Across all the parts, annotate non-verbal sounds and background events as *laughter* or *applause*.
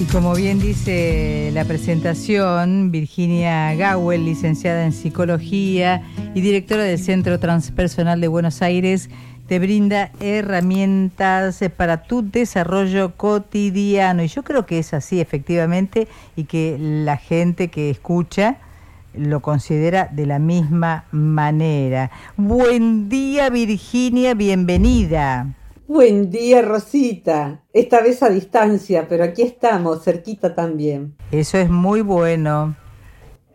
Y como bien dice la presentación, Virginia Gawel, licenciada en psicología y directora del Centro Transpersonal de Buenos Aires, te brinda herramientas para tu desarrollo cotidiano. Y yo creo que es así, efectivamente, y que la gente que escucha lo considera de la misma manera. Buen día, Virginia, bienvenida. Buen día, Rosita. Esta vez a distancia, pero aquí estamos, cerquita también. Eso es muy bueno.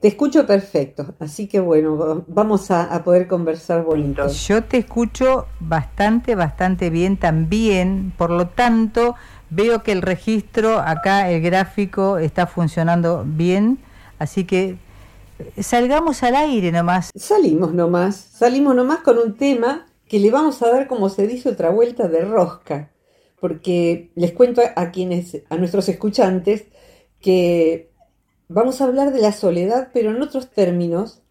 Te escucho perfecto, así que bueno, vamos a, poder conversar bonito. Yo te escucho bastante, bastante bien también, por lo tanto, veo que el registro acá, el gráfico, está funcionando bien, así que eh, salgamos al aire nomás. Salimos nomás, salimos nomás con un tema que le vamos a dar, como se dice, otra vuelta de rosca, porque les cuento a quienes, a nuestros escuchantes, que vamos a hablar de la soledad, pero en otros términos,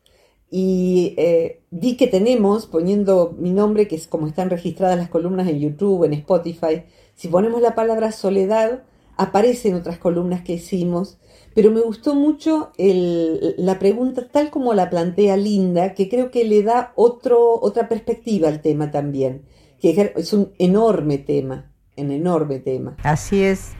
y eh, vi que tenemos, poniendo mi nombre, que es como están registradas las columnas en YouTube, en Spotify, si ponemos la palabra soledad, aparece en otras columnas que hicimos, pero me gustó mucho la pregunta tal como la plantea Linda, que creo que le da otro, otra perspectiva al tema también, que es un enorme tema, un enorme tema. Así es.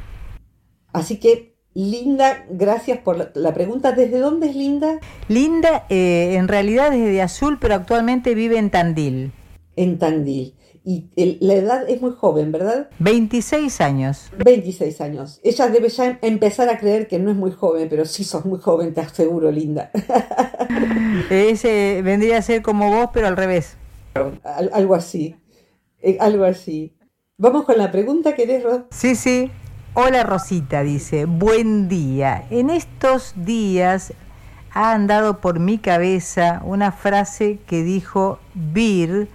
Así que, Linda, gracias por la, pregunta. ¿Desde dónde es Linda? Linda, eh, en realidad desde Azul, pero actualmente vive en Tandil. En Tandil y la edad es muy joven, ¿verdad? 26 años. 26 años. Ella debe ya empezar a creer que no es muy joven, pero sí sos muy joven, te aseguro, linda. *laughs* Ese vendría a ser como vos, pero al revés. algo así, eh, algo así. Vamos con la pregunta, ¿querés, Ros? Sí, sí. Hola Rosita, dice, buen día. En estos días ha andado por mi cabeza una frase que dijo Bir,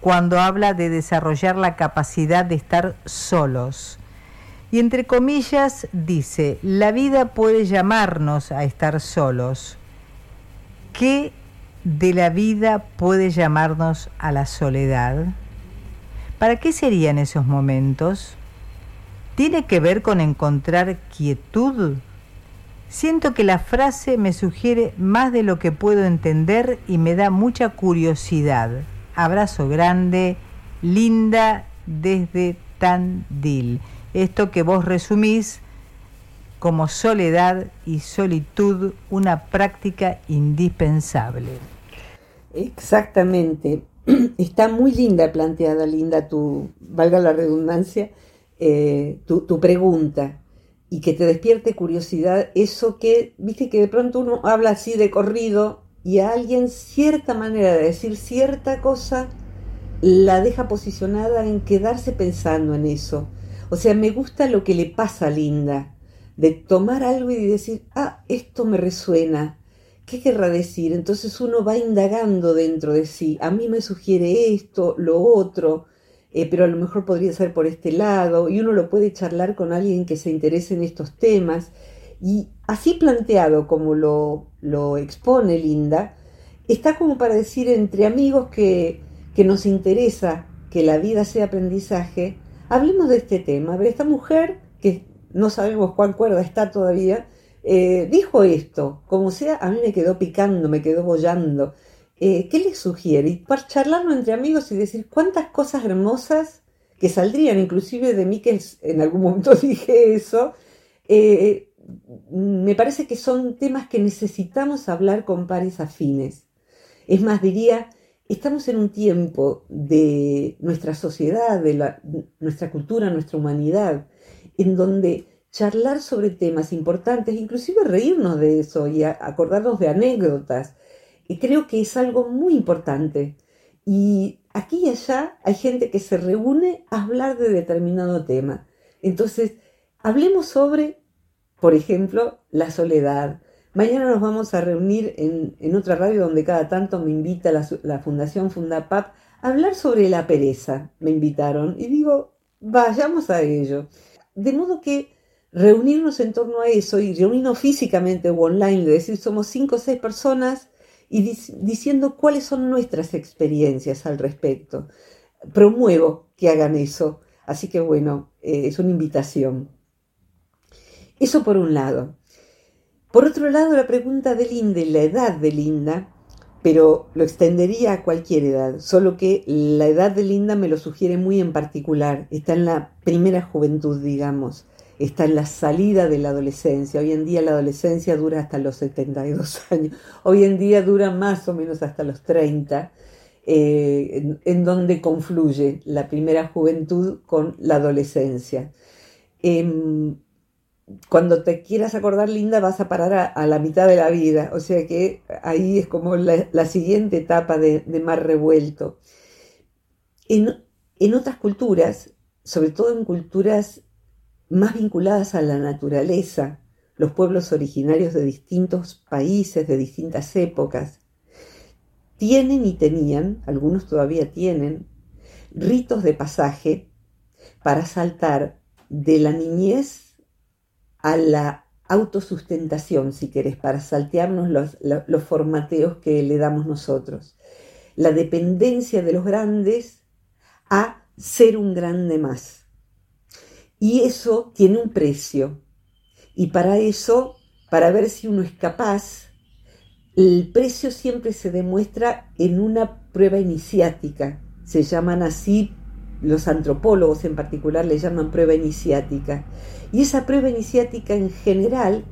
cuando habla de desarrollar la capacidad de estar solos. Y entre comillas dice, la vida puede llamarnos a estar solos. ¿Qué de la vida puede llamarnos a la soledad? ¿Para qué serían esos momentos? ¿Tiene que ver con encontrar quietud? Siento que la frase me sugiere más de lo que puedo entender y me da mucha curiosidad abrazo grande, linda desde Tandil. Esto que vos resumís como soledad y solitud, una práctica indispensable. Exactamente. *clears throat* Está muy linda planteada, Linda, tu, valga la redundancia, eh, tu, tu, pregunta y que te despierte curiosidad, eso que, viste que de pronto uno habla así de corrido y a alguien cierta manera de decir cierta cosa la deja posicionada en quedarse pensando en eso. O sea, me gusta lo que le pasa a Linda, de tomar algo y decir, ah, esto me resuena. ¿Qué querrá decir? Entonces uno va indagando dentro de sí. A mí me sugiere esto, lo otro, eh, pero a lo mejor podría ser por este lado, y uno lo puede charlar con alguien que se interese en estos temas. Y así planteado como lo, lo expone Linda, está como para decir entre amigos que, que nos interesa que la vida sea aprendizaje, hablemos de este tema. A esta mujer, que no sabemos cuán cuerda está todavía, eh, dijo esto, como sea, a mí me quedó picando, me quedó bollando. Eh, ¿Qué le sugiere? Y para charlarlo entre amigos y decir cuántas cosas hermosas que saldrían, inclusive de mí que en algún momento *laughs* dije eso, eh, me parece que son temas que necesitamos hablar con pares afines. Es más, diría, estamos en un tiempo de nuestra sociedad, de nuestra cultura, nuestra humanidad, en donde charlar sobre temas importantes, inclusive reírnos de eso y acordarnos de anécdotas, y creo que es algo muy importante. Y aquí y allá hay gente que se reúne a hablar de determinado tema. Entonces, hablemos sobre por ejemplo, la soledad. Mañana nos vamos a reunir en, otra radio donde cada tanto me invita la, la Fundación Fundapap a hablar sobre la pereza. Me invitaron y digo, vayamos a ello. De modo que reunirnos en torno a eso y reunirnos físicamente o online, es decir, somos cinco o seis personas y diciendo cuáles son nuestras experiencias al respecto. Promuevo que hagan eso, así que bueno, eh, es una invitación. Eso por un lado. Por otro lado, la pregunta de Linda y la edad de Linda, pero lo extendería a cualquier edad, solo que la edad de Linda me lo sugiere muy en particular, está en la primera juventud, digamos, está en la salida de la adolescencia. Hoy en día la adolescencia dura hasta los 72 años, hoy en día dura más o menos hasta los 30, eh, en, donde confluye la primera juventud con la adolescencia. Em, cuando te quieras acordar, Linda, vas a parar a, la mitad de la vida. O sea que ahí es como la, siguiente etapa de, mar revuelto. En, en, otras culturas, sobre todo en culturas más vinculadas a la naturaleza, los pueblos originarios de distintos países, de distintas épocas, tienen y tenían, algunos todavía tienen, ritos de pasaje para saltar de la niñez a la autosustentación, si querés, para saltearnos los, formateos que le damos nosotros. La dependencia de los grandes a ser un grande más. Y eso tiene un precio. Y para eso, para ver si uno es capaz, el precio siempre se demuestra en una prueba iniciática. Se llaman así, los antropólogos en particular le llaman prueba iniciática. Y esa prueba iniciática en general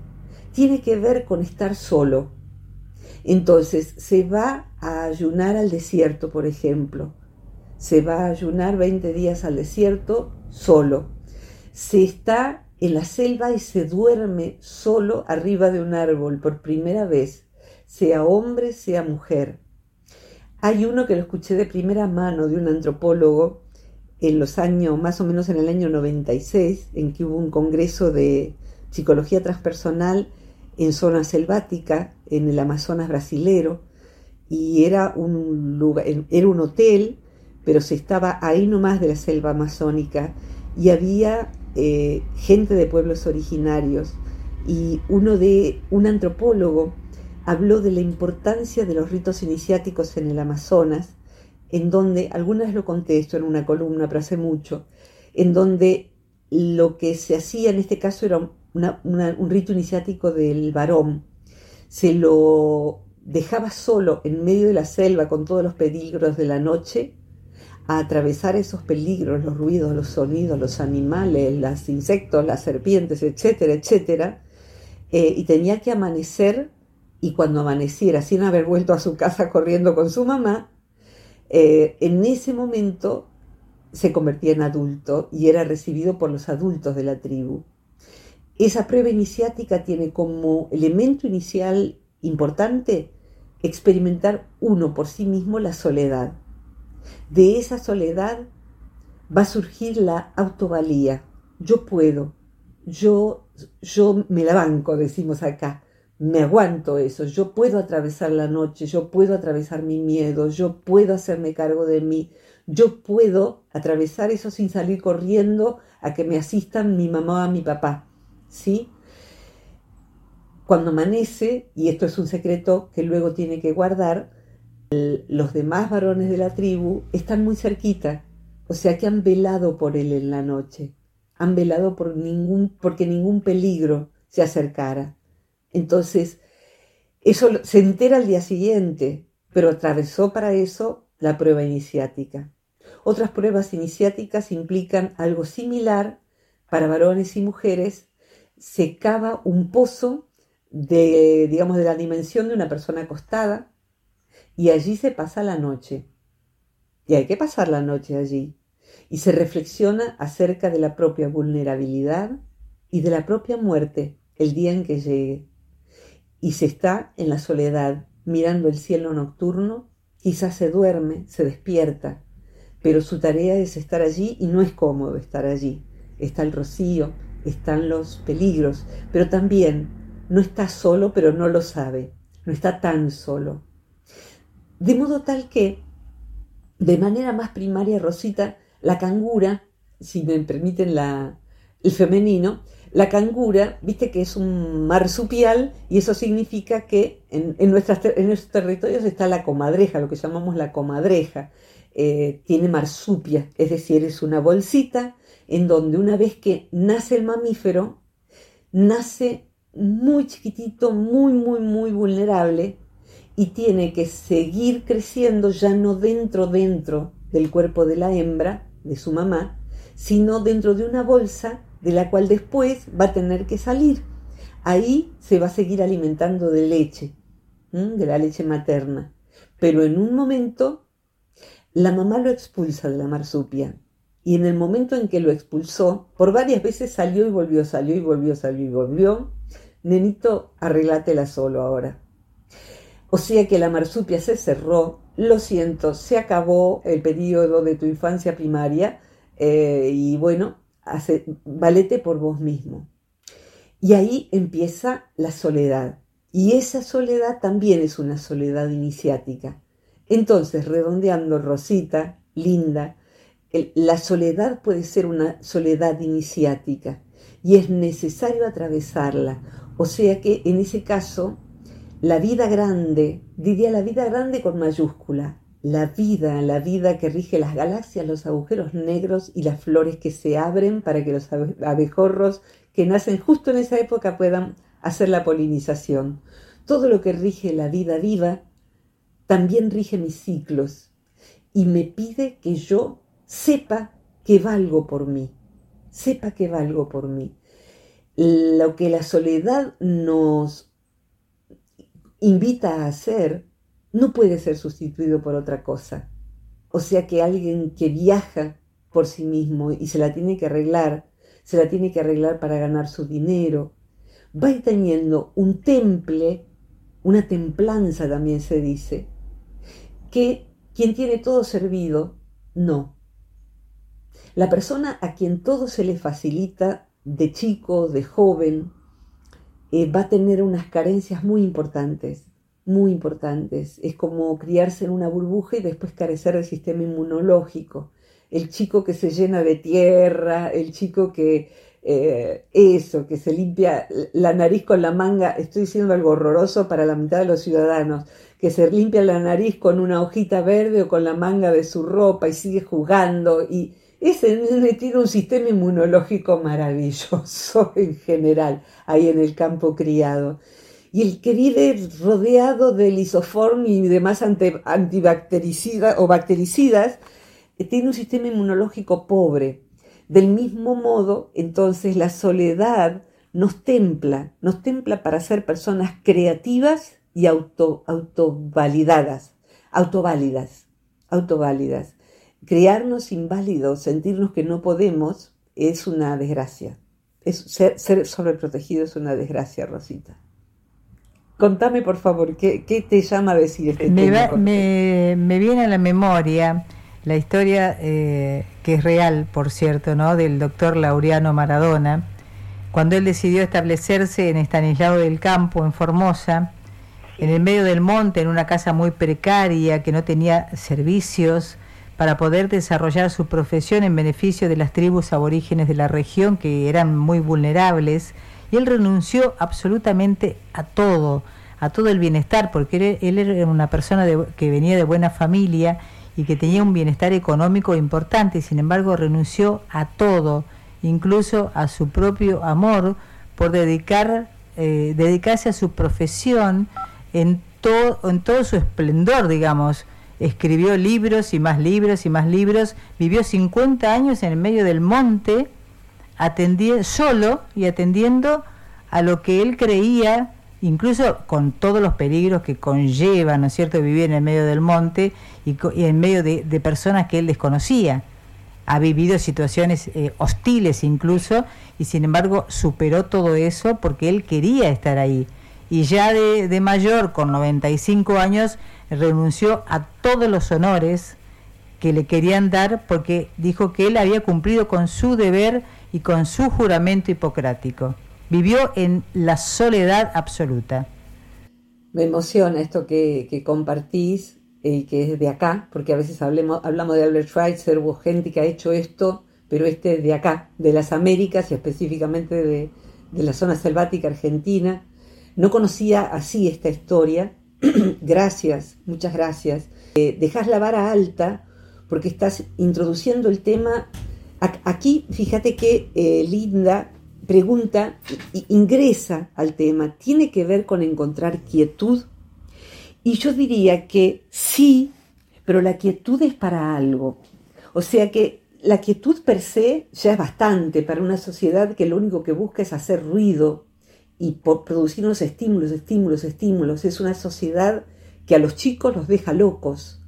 tiene que ver con estar solo. Entonces, se va a ayunar al desierto, por ejemplo. Se va a ayunar 20 días al desierto solo. Se está en la selva y se duerme solo arriba de un árbol por primera vez, sea hombre, sea mujer. Hay uno que lo escuché de primera mano de un antropólogo en los años, más o menos en el año 96, en que hubo un congreso de psicología transpersonal en zona selvática, en el Amazonas brasilero, y era un, lugar, era un hotel, pero se estaba ahí nomás de la selva amazónica, y había eh, gente de pueblos originarios, y uno de, un antropólogo habló de la importancia de los ritos iniciáticos en el Amazonas, en donde, alguna vez lo conté esto en una columna, pero hace mucho, en donde lo que se hacía en este caso era un rito iniciático del varón. Se lo dejaba solo en medio de la selva con todos los peligros de la noche, a atravesar esos peligros, los ruidos, los sonidos, los animales, los insectos, las serpientes, etcétera, etcétera, eh, y tenía que amanecer y cuando amaneciera, sin haber vuelto a su casa corriendo con su mamá, eh, en ese momento se convertía en adulto y era recibido por los adultos de la tribu. Esa prueba iniciática tiene como elemento inicial importante experimentar uno por sí mismo la soledad. De esa soledad va a surgir la autovalía. Yo puedo, yo, yo me la banco, decimos acá me aguanto eso, yo puedo atravesar la noche, yo puedo atravesar mi miedo, yo puedo hacerme cargo de mí, yo puedo atravesar eso sin salir corriendo a que me asistan mi mamá o mi papá, ¿sí? Cuando amanece, y esto es un secreto que luego tiene que guardar, los demás varones de la tribu están muy cerquita, o sea que han velado por él en la noche, han velado por ningún, porque ningún peligro se acercara. Entonces, eso se entera al día siguiente, pero atravesó para eso la prueba iniciática. Otras pruebas iniciáticas implican algo similar para varones y mujeres. Se cava un pozo de, digamos, de la dimensión de una persona acostada y allí se pasa la noche. Y hay que pasar la noche allí. Y se reflexiona acerca de la propia vulnerabilidad y de la propia muerte el día en que llegue y se está en la soledad mirando el cielo nocturno, quizás se duerme, se despierta, pero su tarea es estar allí y no es cómodo estar allí. Está el rocío, están los peligros, pero también no está solo, pero no lo sabe, no está tan solo. De modo tal que, de manera más primaria, Rosita, la cangura, si me permiten la, el femenino, la cangura, viste que es un marsupial y eso significa que en, en, nuestros territorios está la comadreja, lo que llamamos la comadreja. Eh, tiene marsupia, es decir, es una bolsita en donde una vez que nace el mamífero, nace muy chiquitito, muy, muy, muy vulnerable y tiene que seguir creciendo ya no dentro, dentro del cuerpo de la hembra, de su mamá, sino dentro de una bolsa de la cual después va a tener que salir. Ahí se va a seguir alimentando de leche, de la leche materna. Pero en un momento la mamá lo expulsa de la marsupia. Y en el momento en que lo expulsó, por varias veces salió y volvió, salió y volvió, salió y volvió. Nenito, arreglátela solo ahora. O sea que la marsupia se cerró, lo siento, se acabó el periodo de tu infancia primaria eh, y bueno, valete por vos mismo. Y ahí empieza la soledad. Y esa soledad también es una soledad iniciática. Entonces, redondeando, Rosita, linda, la soledad puede ser una soledad iniciática y es necesario atravesarla. O sea que en ese caso, la vida grande, diría la vida grande con mayúscula, la vida, la vida que rige las galaxias, los agujeros negros y las flores que se abren para que los abejorros que nacen justo en esa época puedan hacer la polinización. Todo lo que rige la vida viva también rige mis ciclos y me pide que yo sepa que valgo por mí, sepa que valgo por mí. Lo que la soledad nos invita a hacer no puede ser sustituido por otra cosa. O sea que alguien que viaja por sí mismo y se la tiene que arreglar, se la tiene que arreglar para ganar su dinero, va teniendo un temple, una templanza también se dice, que quien tiene todo servido, no. La persona a quien todo se le facilita de chico, de joven, eh, va a tener unas carencias muy importantes muy importantes. Es como criarse en una burbuja y después carecer del sistema inmunológico. El chico que se llena de tierra, el chico que eh, eso, que se limpia la nariz con la manga, estoy diciendo algo horroroso para la mitad de los ciudadanos, que se limpia la nariz con una hojita verde o con la manga de su ropa y sigue jugando y ese tiene un sistema inmunológico maravilloso *laughs* en general ahí en el campo criado y el que vive rodeado de lisoform y demás antibactericidas o bactericidas eh, tiene un sistema inmunológico pobre. Del mismo modo, entonces la soledad nos templa, nos templa para ser personas creativas y auto, autovalidadas, autoválidas, autoválidas. Crearnos inválidos, sentirnos que no podemos, es una desgracia. Es, ser, ser sobreprotegido es una desgracia, Rosita. Contame, por favor, ¿qué, te llama a decir este me tema? me, viene a la memoria la historia, eh, que es real, por cierto, ¿no? del doctor Laureano Maradona, cuando él decidió establecerse en Estanislao del Campo, en Formosa, en el medio del monte, en una casa muy precaria, que no tenía servicios, para poder desarrollar su profesión en beneficio de las tribus aborígenes de la región, que eran muy vulnerables, y él renunció absolutamente a todo, a todo el bienestar, porque él, era una persona que venía de buena familia y que tenía un bienestar económico importante, y sin embargo renunció a todo, incluso a su propio amor, por dedicar, eh, dedicarse a su profesión en, en todo su esplendor, digamos. Escribió libros y más libros y más libros, vivió 50 años en el medio del monte, solo y atendiendo a lo que él creía, incluso con todos los peligros que conlleva, ¿no es cierto?, vivir en el medio del monte y, en medio de, personas que él desconocía. Ha vivido situaciones eh, hostiles incluso y sin embargo superó todo eso porque él quería estar ahí. Y ya de, de mayor, con 95 años, renunció a todos los honores que le querían dar porque dijo que él había cumplido con su deber y con su juramento hipocrático. vivió en la soledad absoluta. Me emociona esto que, compartís y que es de acá, porque a veces hablemos, hablamos de Albert Schweitzer, hubo gente que ha hecho esto, pero este es de acá, de las Américas y específicamente de, de la zona selvática argentina. No conocía así esta historia. *clears throat* gracias, muchas gracias. Eh, dejas la vara alta porque estás introduciendo el tema. Aquí, fíjate que eh, Linda pregunta, ingresa al tema, tiene que ver con encontrar quietud. Y yo diría que sí, pero la quietud es para algo. O sea que la quietud per se ya es bastante para una sociedad que lo único que busca es hacer ruido y producir unos estímulos, estímulos, estímulos. Es una sociedad que a los chicos los deja locos,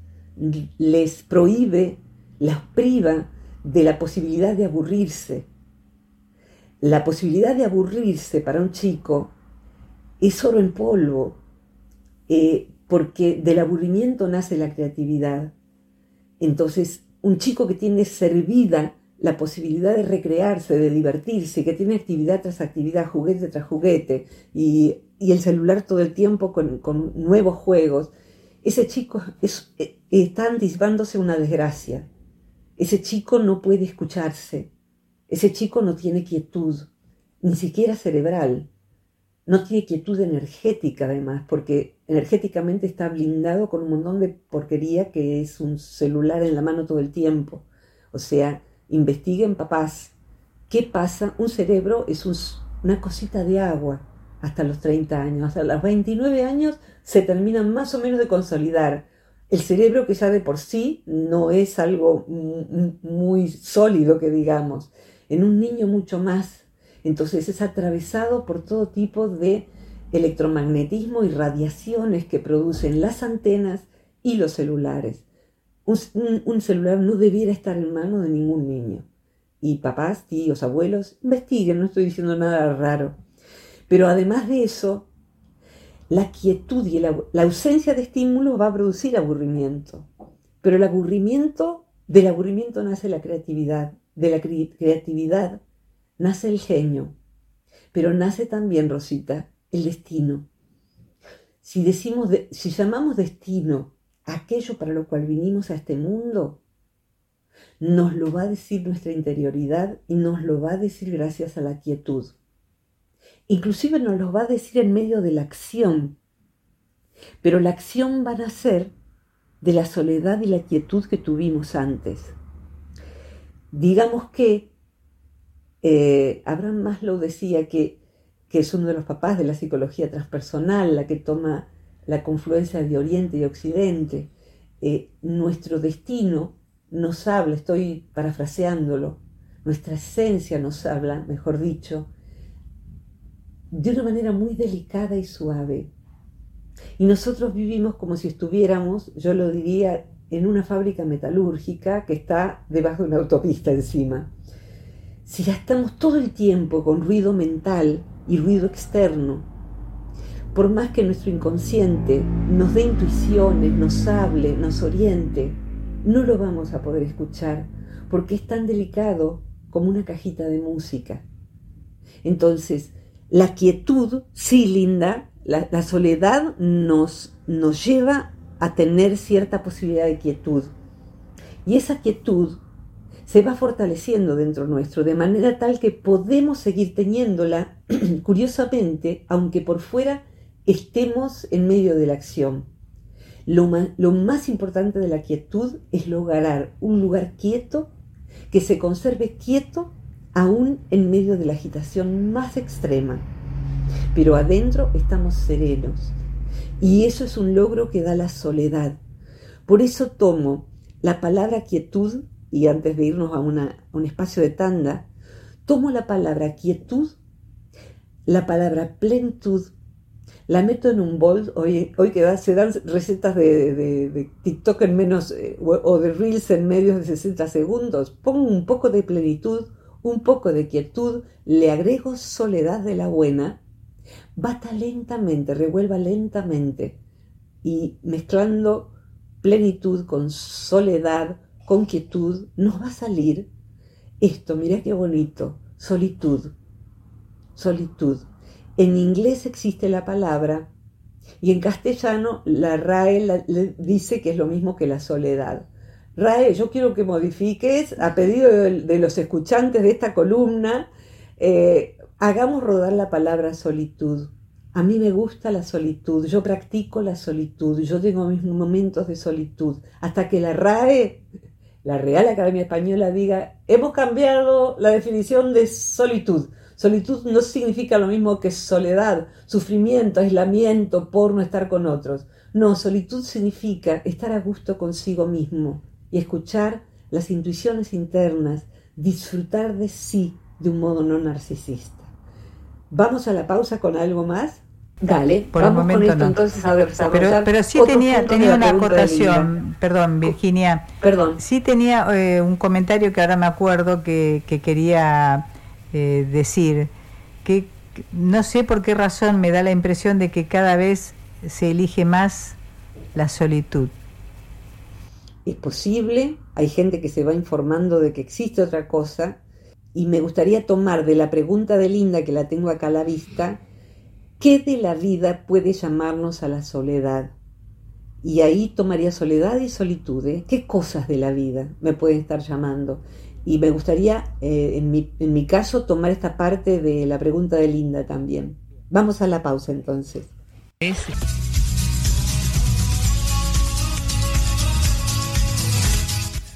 les prohíbe, las priva de la posibilidad de aburrirse. La posibilidad de aburrirse para un chico es oro en polvo, eh, porque del aburrimiento nace la creatividad. Entonces, un chico que tiene servida la posibilidad de recrearse, de divertirse, que tiene actividad tras actividad, juguete tras juguete, y, el celular todo el tiempo con, nuevos juegos, ese chico es, está anticipándose una desgracia. Ese chico no puede escucharse. Ese chico no tiene quietud, ni siquiera cerebral. No tiene quietud energética además, porque energéticamente está blindado con un montón de porquería que es un celular en la mano todo el tiempo. O sea, investiguen papás, ¿qué pasa? Un cerebro es una cosita de agua hasta los 30 años. Hasta los 29 años se termina más o menos de consolidar. El cerebro que ya de por sí no es algo muy sólido que digamos. En un niño mucho más. Entonces es atravesado por todo tipo de electromagnetismo y radiaciones que producen las antenas y los celulares. Un, celular no debiera estar en manos de ningún niño. Y papás, tíos, abuelos, investiguen, no estoy diciendo nada raro. Pero además de eso, la quietud y la, ausencia de estímulo va a producir aburrimiento. Pero el aburrimiento, del aburrimiento nace la creatividad, de la creatividad nace el genio, pero nace también, Rosita, el destino. Si decimos, si llamamos destino aquello para lo cual vinimos a este mundo, nos lo va a decir nuestra interioridad y nos lo va a decir gracias a la quietud. Inclusive nos lo va a decir en medio de la acción, pero la acción va a nacer de la soledad y la quietud que tuvimos antes. Digamos que eh, Abraham Maslow decía que, que es uno de los papás de la psicología transpersonal, la que toma la confluencia de Oriente y Occidente, eh, nuestro destino nos habla, estoy parafraseándolo, nuestra esencia nos habla, mejor dicho, de una manera muy delicada y suave. Y nosotros vivimos como si estuviéramos, yo lo diría, en una fábrica metalúrgica que está debajo de una autopista encima. Si ya estamos todo el tiempo con ruido mental y ruido externo, por más que nuestro inconsciente nos dé intuiciones, nos hable, nos oriente, no lo vamos a poder escuchar porque es tan delicado como una cajita de música. Entonces, la quietud, sí, linda, la, soledad nos, nos lleva a tener cierta posibilidad de quietud. Y esa quietud se va fortaleciendo dentro nuestro, de manera tal que podemos seguir teniéndola, *clears throat* curiosamente, aunque por fuera estemos en medio de la acción. Lo más, importante de la quietud es lograr un lugar quieto, que se conserve quieto aún en medio de la agitación más extrema. Pero adentro estamos serenos. Y eso es un logro que da la soledad. Por eso tomo la palabra quietud, y antes de irnos a, a un espacio de tanda, tomo la palabra quietud, la palabra plenitud la meto en un bol, hoy, hoy que se dan recetas de, TikTok en menos, eh, o de Reels en medio de 60 segundos, pongo un poco de plenitud, un poco de quietud, le agrego soledad de la buena, bata lentamente, revuelva lentamente, y mezclando plenitud con soledad, con quietud, nos va a salir esto, mira qué bonito, solitud. solitud. En inglés existe la palabra y en castellano la RAE dice que es lo mismo que la soledad. RAE, yo quiero que modifiques, a pedido de, los escuchantes de esta columna, eh, hagamos rodar la palabra solitud. A mí me gusta la solitud, yo practico la solitud, yo tengo mis momentos de solitud, hasta que la RAE, la Real Academia Española, diga, hemos cambiado la definición de solitud. Solitud no significa lo mismo que soledad, sufrimiento, aislamiento por no estar con otros. No, solitud significa estar a gusto consigo mismo y escuchar las intuiciones internas, disfrutar de sí de un modo no narcisista. ¿Vamos a la pausa con algo más? Dale, por el momento no. entonces a pero, pero sí tenía, tenía una acotación, perdón Virginia, perdón. sí tenía eh, un comentario que ahora me acuerdo que, quería eh, decir, que no sé por qué razón me da la impresión de que cada vez se elige más la solitud. Es posible, hay gente que se va informando de que existe otra cosa, y me gustaría tomar de la pregunta de Linda, que la tengo acá a la vista, ¿qué de la vida puede llamarnos a la soledad? Y ahí tomaría soledad y solitud. ¿eh? ¿Qué cosas de la vida me pueden estar llamando? Y me gustaría, eh, en, mi, en mi caso, tomar esta parte de la pregunta de Linda también. Vamos a la pausa entonces.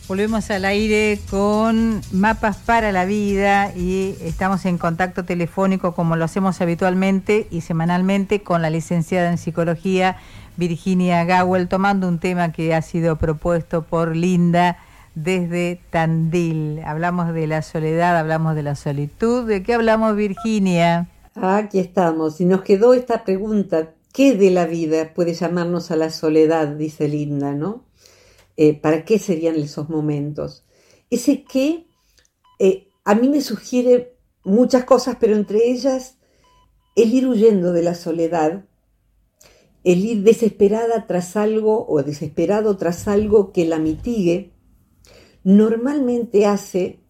Volvemos al aire con Mapas para la Vida y estamos en contacto telefónico como lo hacemos habitualmente y semanalmente con la licenciada en psicología Virginia Gawel, tomando un tema que ha sido propuesto por Linda desde Tandil. Hablamos de la soledad, hablamos de la solitud. ¿De qué hablamos, Virginia? Aquí estamos. Y nos quedó esta pregunta, ¿qué de la vida puede llamarnos a la soledad? Dice Linda, ¿no? Eh, ¿para qué serían esos momentos? Ese que eh, a mí me sugiere muchas cosas, pero entre ellas el ir huyendo de la soledad, el ir desesperada tras algo o desesperado tras algo que la mitigue, normalmente hace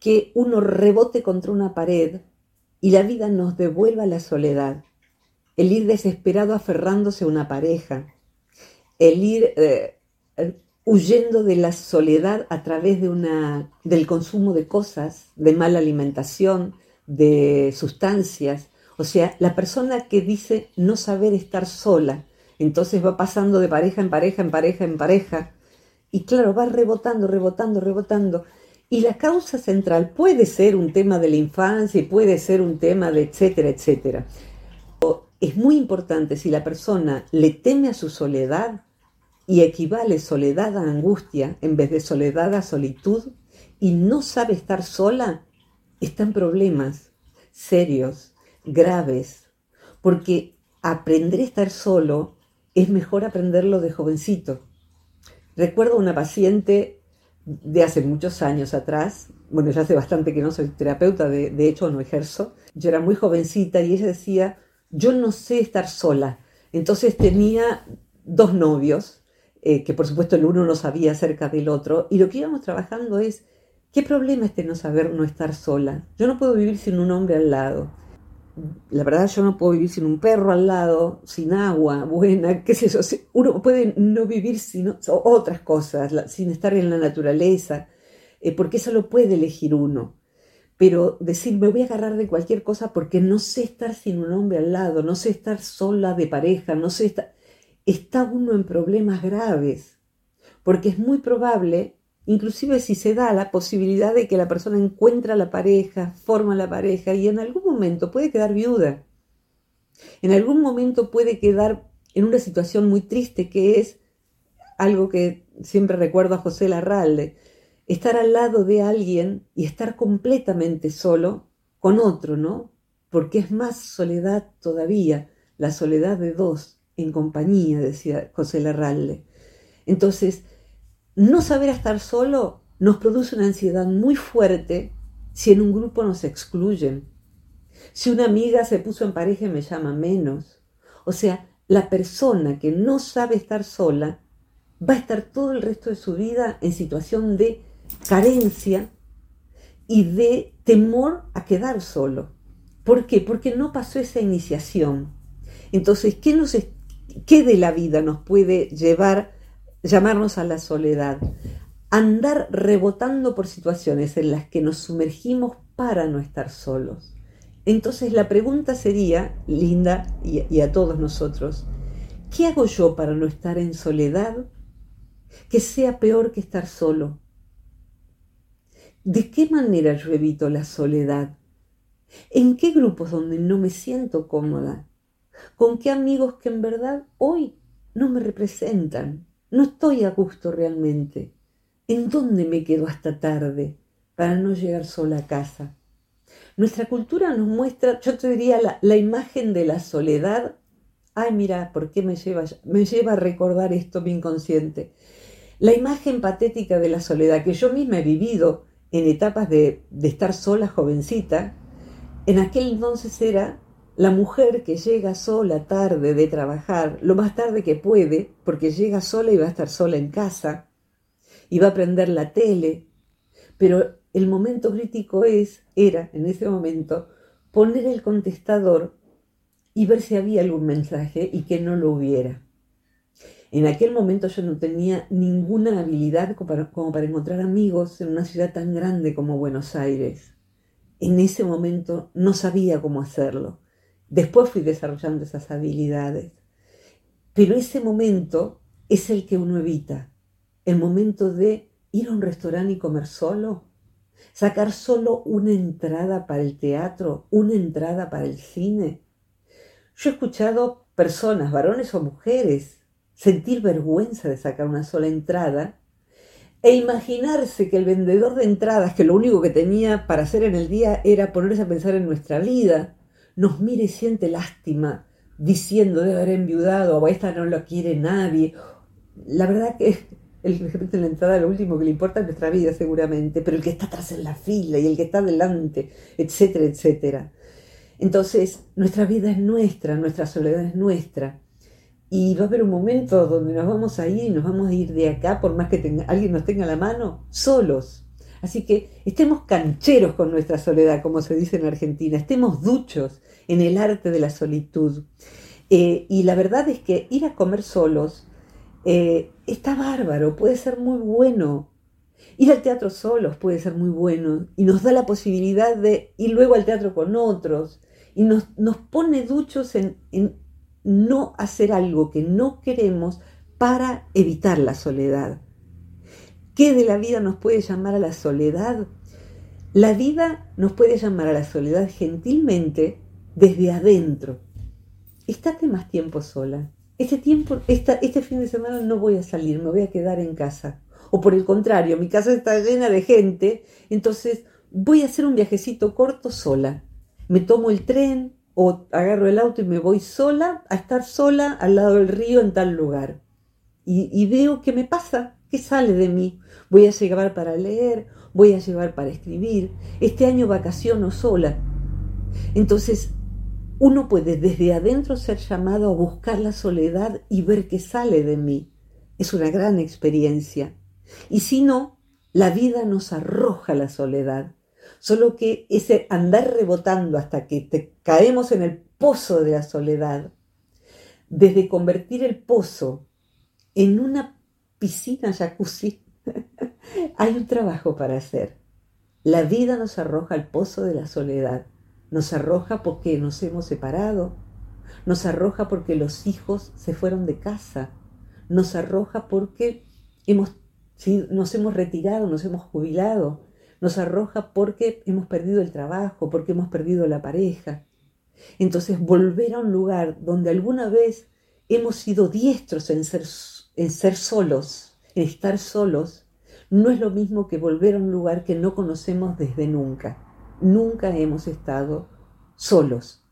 que uno rebote contra una pared y la vida nos devuelva la soledad. El ir desesperado aferrándose a una pareja, el ir eh, huyendo de la soledad a través de una, del consumo de cosas, de mala alimentación, de sustancias. O sea, la persona que dice no saber estar sola, entonces va pasando de pareja en pareja, en pareja, en pareja, y claro, va rebotando, rebotando, rebotando. Y la causa central puede ser un tema de la infancia puede ser un tema de etcétera, etcétera. Es muy importante si la persona le teme a su soledad, y equivale soledad a angustia en vez de soledad a solitud y no sabe estar sola, está en problemas serios, graves, porque aprender a estar solo es mejor aprenderlo de jovencito. Recuerdo una paciente de hace muchos años atrás, bueno, ya hace bastante que no soy terapeuta, de, de hecho no ejerzo, yo era muy jovencita y ella decía, yo no sé estar sola. Entonces tenía dos novios eh, que por supuesto el uno no sabía acerca del otro, y lo que íbamos trabajando es, ¿qué problema este no saber no estar sola? Yo no puedo vivir sin un hombre al lado. La verdad yo no puedo vivir sin un perro al lado, sin agua buena, qué sé yo. Uno puede no vivir sin otras cosas, sin estar en la naturaleza, eh, porque eso lo puede elegir uno. Pero decir, me voy a agarrar de cualquier cosa porque no sé estar sin un hombre al lado, no sé estar sola de pareja, no sé estar está uno en problemas graves, porque es muy probable, inclusive si se da la posibilidad de que la persona encuentra la pareja, forma la pareja y en algún momento puede quedar viuda. En algún momento puede quedar en una situación muy triste que es algo que siempre recuerdo a José Larralde, estar al lado de alguien y estar completamente solo con otro, ¿no? Porque es más soledad todavía, la soledad de dos en compañía, decía José Larralde. Entonces, no saber estar solo nos produce una ansiedad muy fuerte si en un grupo nos excluyen. Si una amiga se puso en pareja y me llama menos. O sea, la persona que no sabe estar sola va a estar todo el resto de su vida en situación de carencia y de temor a quedar solo. ¿Por qué? Porque no pasó esa iniciación. Entonces, ¿qué, nos, qué de la vida nos puede llevar, llamarnos a la soledad? Andar rebotando por situaciones en las que nos sumergimos para no estar solos. Entonces la pregunta sería, Linda, y, y a todos nosotros, ¿qué hago yo para no estar en soledad que sea peor que estar solo? ¿De qué manera yo evito la soledad? ¿En qué grupos donde no me siento cómoda? ¿Con qué amigos que en verdad hoy no me representan? No estoy a gusto realmente. ¿En dónde me quedo hasta tarde para no llegar sola a casa? Nuestra cultura nos muestra, yo te diría, la, imagen de la soledad. Ay, mira, ¿por qué me lleva, me lleva a recordar esto mi inconsciente? La imagen patética de la soledad que yo misma he vivido en etapas de, de estar sola, jovencita, en aquel entonces era la mujer que llega sola tarde de trabajar, lo más tarde que puede, porque llega sola y va a estar sola en casa, y va a prender la tele, pero el momento crítico es, era en ese momento, poner el contestador y ver si había algún mensaje y que no lo hubiera. En aquel momento yo no tenía ninguna habilidad como para, como para encontrar amigos en una ciudad tan grande como Buenos Aires. En ese momento no sabía cómo hacerlo. Después fui desarrollando esas habilidades. Pero ese momento es el que uno evita. El momento de ir a un restaurante y comer solo. Sacar solo una entrada para el teatro, una entrada para el cine. Yo he escuchado personas, varones o mujeres, sentir vergüenza de sacar una sola entrada e imaginarse que el vendedor de entradas, que lo único que tenía para hacer en el día era ponerse a pensar en nuestra vida, nos mire y siente lástima, diciendo de haber enviudado o esta no lo quiere nadie. La verdad que el que en la entrada lo último que le importa es nuestra vida seguramente, pero el que está atrás en la fila y el que está delante, etcétera, etcétera. Entonces, nuestra vida es nuestra, nuestra soledad es nuestra. Y va a haber un momento donde nos vamos a ir y nos vamos a ir de acá, por más que alguien nos tenga la mano, solos. Así que estemos cancheros con nuestra soledad, como se dice en Argentina, estemos duchos en el arte de la solitud. Eh, y la verdad es que ir a comer solos eh, está bárbaro, puede ser muy bueno. Ir al teatro solos puede ser muy bueno y nos da la posibilidad de ir luego al teatro con otros y nos, nos pone duchos en, en no hacer algo que no queremos para evitar la soledad. ¿Qué de la vida nos puede llamar a la soledad? La vida nos puede llamar a la soledad gentilmente desde adentro. Estate más tiempo sola. Este, tiempo, este fin de semana no voy a salir, me voy a quedar en casa. O por el contrario, mi casa está llena de gente, entonces voy a hacer un viajecito corto sola. Me tomo el tren, o agarro el auto y me voy sola a estar sola al lado del río en tal lugar. Y, veo qué me pasa, qué sale de mí. Voy a llevar para leer, voy a llevar para escribir. Este año vacaciono sola. Entonces, uno puede desde adentro ser llamado a buscar la soledad y ver qué sale de mí. Es una gran experiencia. Y si no, la vida nos arroja la soledad. Solo que ese andar rebotando hasta que te caemos en el pozo de la soledad, desde convertir el pozo en una piscina jacuzzi, *laughs* hay un trabajo para hacer. La vida nos arroja al pozo de la soledad. Nos arroja porque nos hemos separado. Nos arroja porque los hijos se fueron de casa. Nos arroja porque hemos, nos hemos retirado, nos hemos jubilado nos arroja porque hemos perdido el trabajo, porque hemos perdido la pareja. Entonces, volver a un lugar donde alguna vez hemos sido diestros en ser, en ser solos, en estar solos, no es lo mismo que volver a un lugar que no conocemos desde nunca. Nunca hemos estado solos.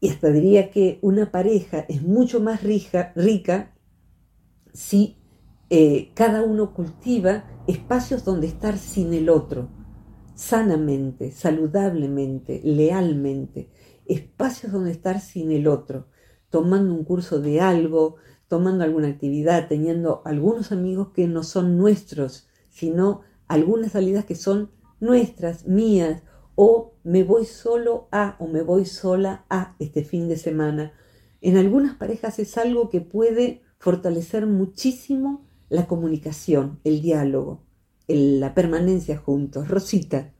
Y hasta diría que una pareja es mucho más rica, si eh, cada uno cultiva espacios donde estar sin el otro, sanamente, saludablemente, lealmente, espacios donde estar sin el otro, tomando un curso de algo, tomando alguna actividad, teniendo algunos amigos que no son nuestros, sino algunas salidas que son nuestras, mías, o me voy solo a o me voy sola a este fin de semana. En algunas parejas es algo que puede fortalecer muchísimo la comunicación, el diálogo, la permanencia juntos. Rosita.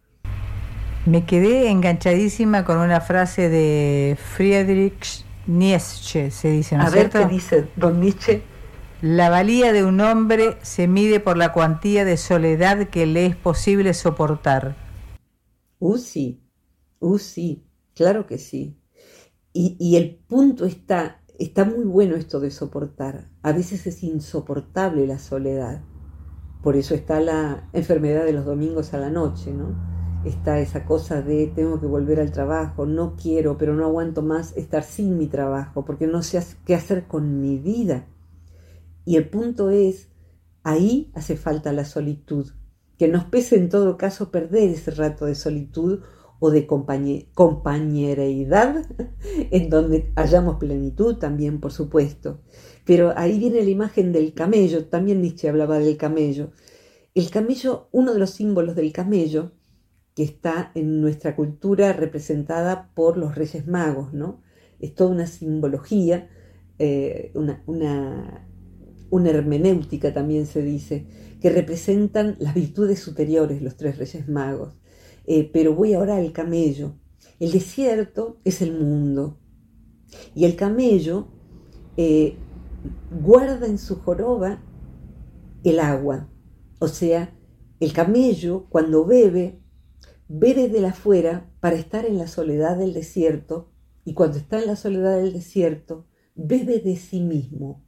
Me quedé enganchadísima con una frase de Friedrich Nietzsche, se dice, ¿no A ver qué dice don Nietzsche. La valía de un hombre se mide por la cuantía de soledad que le es posible soportar. Uh, sí, uh, sí, claro que sí. Y, y el punto está, está muy bueno esto de soportar. A veces es insoportable la soledad. Por eso está la enfermedad de los domingos a la noche, ¿no? está esa cosa de tengo que volver al trabajo, no quiero, pero no aguanto más estar sin mi trabajo, porque no sé qué hacer con mi vida. Y el punto es, ahí hace falta la solitud, que nos pese en todo caso perder ese rato de solitud o de compañereidad, *laughs* en donde hayamos plenitud también, por supuesto. Pero ahí viene la imagen del camello, también Nietzsche hablaba del camello. El camello, uno de los símbolos del camello, que está en nuestra cultura representada por los Reyes Magos, ¿no? Es toda una simbología, eh, una, hermenéutica también se dice, que representan las virtudes superiores, los tres Reyes Magos. Eh, pero voy ahora al camello. El desierto es el mundo y el camello eh, guarda en su joroba el agua. O sea, el camello cuando bebe bebe de la afuera para estar en la soledad del desierto y cuando está en la soledad del desierto, bebe de sí mismo,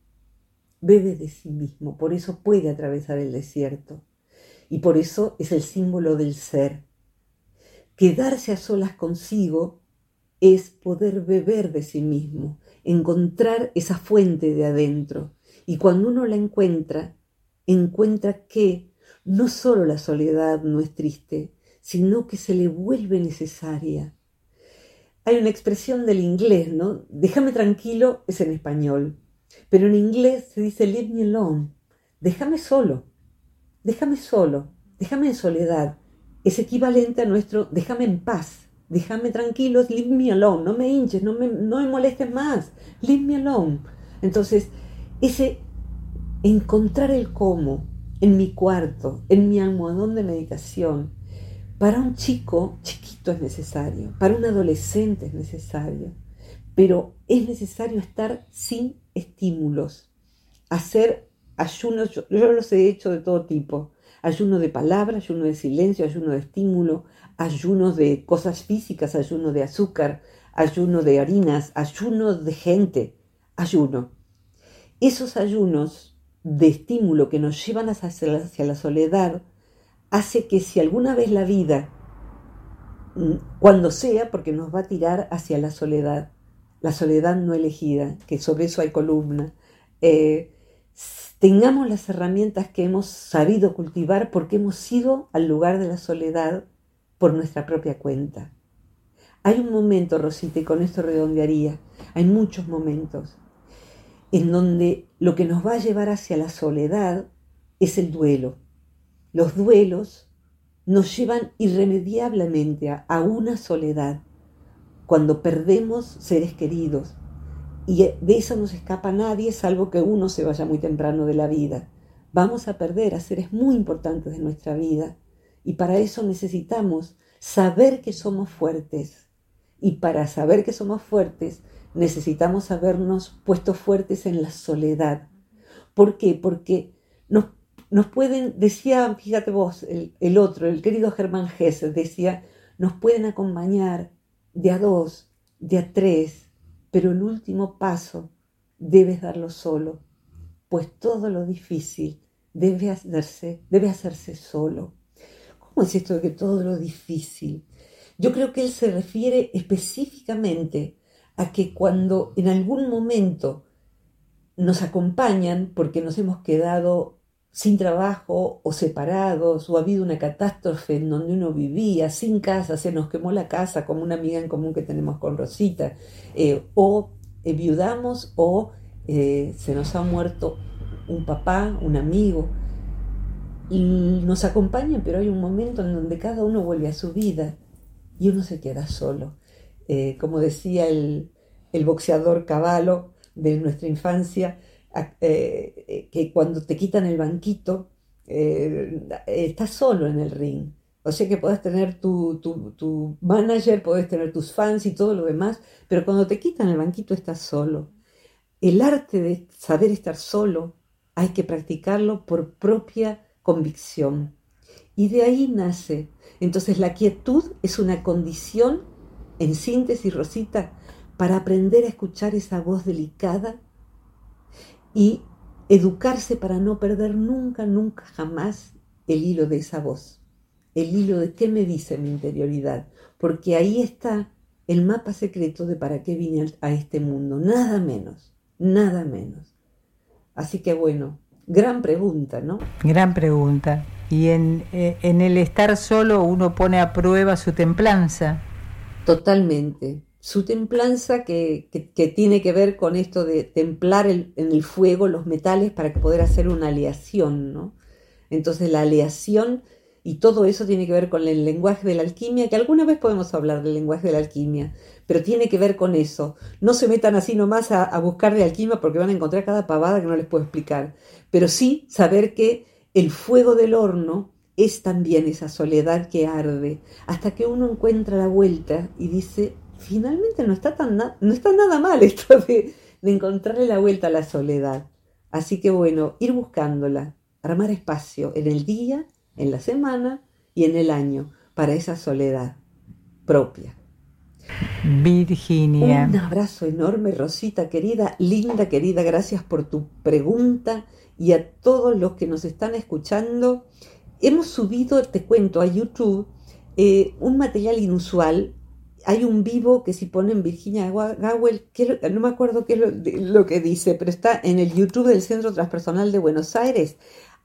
bebe de sí mismo, por eso puede atravesar el desierto y por eso es el símbolo del ser. Quedarse a solas consigo es poder beber de sí mismo, encontrar esa fuente de adentro y cuando uno la encuentra, encuentra que no solo la soledad no es triste, sino que se le vuelve necesaria. Hay una expresión del inglés, ¿no? Déjame tranquilo es en español, pero en inglés se dice leave me alone, déjame solo, déjame solo, déjame en soledad. Es equivalente a nuestro déjame en paz, déjame tranquilo, leave me alone, no me hinches, no me, no me molestes más, leave me alone. Entonces, ese encontrar el cómo en mi cuarto, en mi almohadón de meditación, para un chico chiquito es necesario, para un adolescente es necesario, pero es necesario estar sin estímulos, hacer ayunos, yo, los he hecho de todo tipo, ayuno de palabra, ayuno de silencio, ayuno de estímulo, ayunos de cosas físicas, ayuno de azúcar, ayuno de harinas, ayuno de gente, ayuno. Esos ayunos de estímulo que nos llevan hacia la soledad hace que si alguna vez la vida, mm, cuando sea, porque nos va a tirar hacia la soledad, la soledad no elegida, que sobre eso hay columna, eh, tengamos las herramientas que hemos sabido cultivar porque hemos ido al lugar de la soledad por nuestra propia cuenta. Hay un momento, Rosita, y con esto redondearía, hay muchos momentos, en donde lo que nos va a llevar hacia la soledad es el duelo los duelos nos llevan irremediablemente a, una soledad cuando perdemos seres queridos. Y de eso no se escapa nadie, salvo que uno se vaya muy temprano de la vida. Vamos a perder a seres muy importantes de nuestra vida. Y para eso necesitamos saber que somos fuertes. Y para saber que somos fuertes, necesitamos habernos puesto fuertes en la soledad. ¿Por qué? Porque nos nos pueden, decía, fíjate vos, el, otro, el querido Germán Hesse, decía, nos pueden acompañar de a dos, de a tres, pero el último paso debes darlo solo, pues todo lo difícil debe hacerse, debe hacerse solo. ¿Cómo es esto de que todo lo difícil? Yo creo que él se refiere específicamente a que cuando en algún momento nos acompañan porque nos hemos quedado sin trabajo o separados, o ha habido una catástrofe en donde uno vivía, sin casa, se nos quemó la casa, como una amiga en común que tenemos con Rosita, eh, o eh, viudamos o eh, se nos ha muerto un papá, un amigo, y nos acompañan, pero hay un momento en donde cada uno vuelve a su vida. y uno se queda solo. Como decía el, boxeador Caballo de nuestra infancia, eh, que cuando te quitan el banquito, estás solo en el ring. O sea que puedes tener tu, tu, manager, puedes tener tus fans y todo lo demás, pero cuando te quitan el banquito estás solo. El arte de saber estar solo hay que practicarlo por propia convicción. Y de ahí nace. Entonces la quietud es una condición, en síntesis, Rosita, para aprender a escuchar esa voz delicada y educarse para no perder nunca, nunca, jamás el hilo de esa voz el hilo de qué me dice mi interioridad, porque ahí está el mapa secreto de para qué vine a este mundo, nada menos, nada menos. Así que bueno, gran pregunta, ¿no? Gran pregunta. Y en, eh, en el estar solo uno pone a prueba su templanza. Totalmente. Su templanza que, que, tiene que ver con esto de templar en el fuego los metales para poder hacer una aleación, ¿no? Entonces la aleación y todo eso tiene que ver con el lenguaje de la alquimia, que alguna vez podemos hablar del lenguaje de la alquimia, pero tiene que ver con eso. No se metan así nomás a buscar de alquimia porque van a encontrar cada pavada que no les puedo explicar, pero sí saber que el fuego del horno es también esa soledad que arde, hasta que uno encuentra la vuelta y dice, finalmente no está, tan no está nada mal esto de, de encontrarle la vuelta a la soledad. Así que bueno, ir buscándola, armar espacio en el día en la semana y en el año para esa soledad propia. Virginia. Un abrazo enorme, Rosita querida, linda querida, gracias por tu pregunta y a todos los que nos están escuchando. Hemos subido, te cuento, a YouTube eh, un material inusual. Hay un vivo que si ponen Virginia Gawel, que no me acuerdo qué es lo que dice, pero está en el YouTube del Centro Transpersonal de Buenos Aires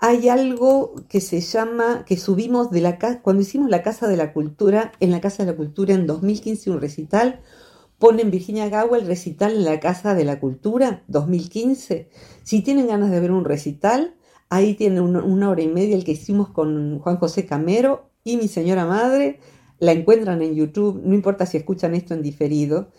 hay algo que se llama, que subimos de la casa, cuando hicimos la Casa de la Cultura, en la Casa de la Cultura en 2015 un recital, ponen Virginia el recital en la Casa de la Cultura 2015. Si tienen ganas de ver un recital, ahí tienen una, hora y media el que hicimos con Juan José Camero y mi señora madre. La encuentran en YouTube, no importa si escuchan esto en diferido.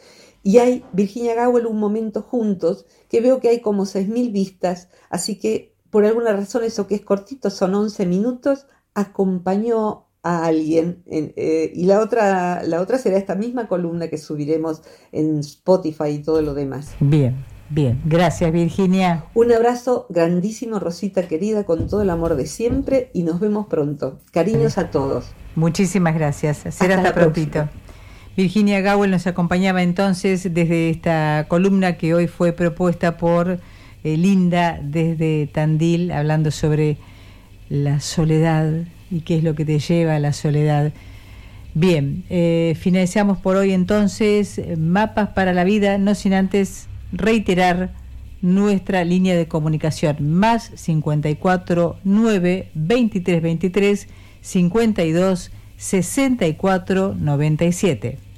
Y hay Virginia Gawel un momento juntos, que veo que hay como 6.000 vistas, así que por alguna razón eso que es cortito, son 11 minutos, acompañó a alguien. Eh, y la otra, la otra será esta misma columna que subiremos en Spotify y todo lo demás. Bien, bien. Gracias, Virginia. Un abrazo grandísimo, Rosita querida, con todo el amor de siempre y nos vemos pronto. Cariños a todos. Muchísimas gracias. Será hasta, hasta Virginia Gowell nos acompañaba entonces desde esta columna que hoy fue propuesta por eh, linda desde Tandil, hablando sobre la soledad y qué es lo que te lleva a la soledad. Bien, eh, finalizamos por hoy entonces Mapas para la Vida, no sin antes reiterar nuestra línea de comunicación más 54 9 23 23 52 64 97.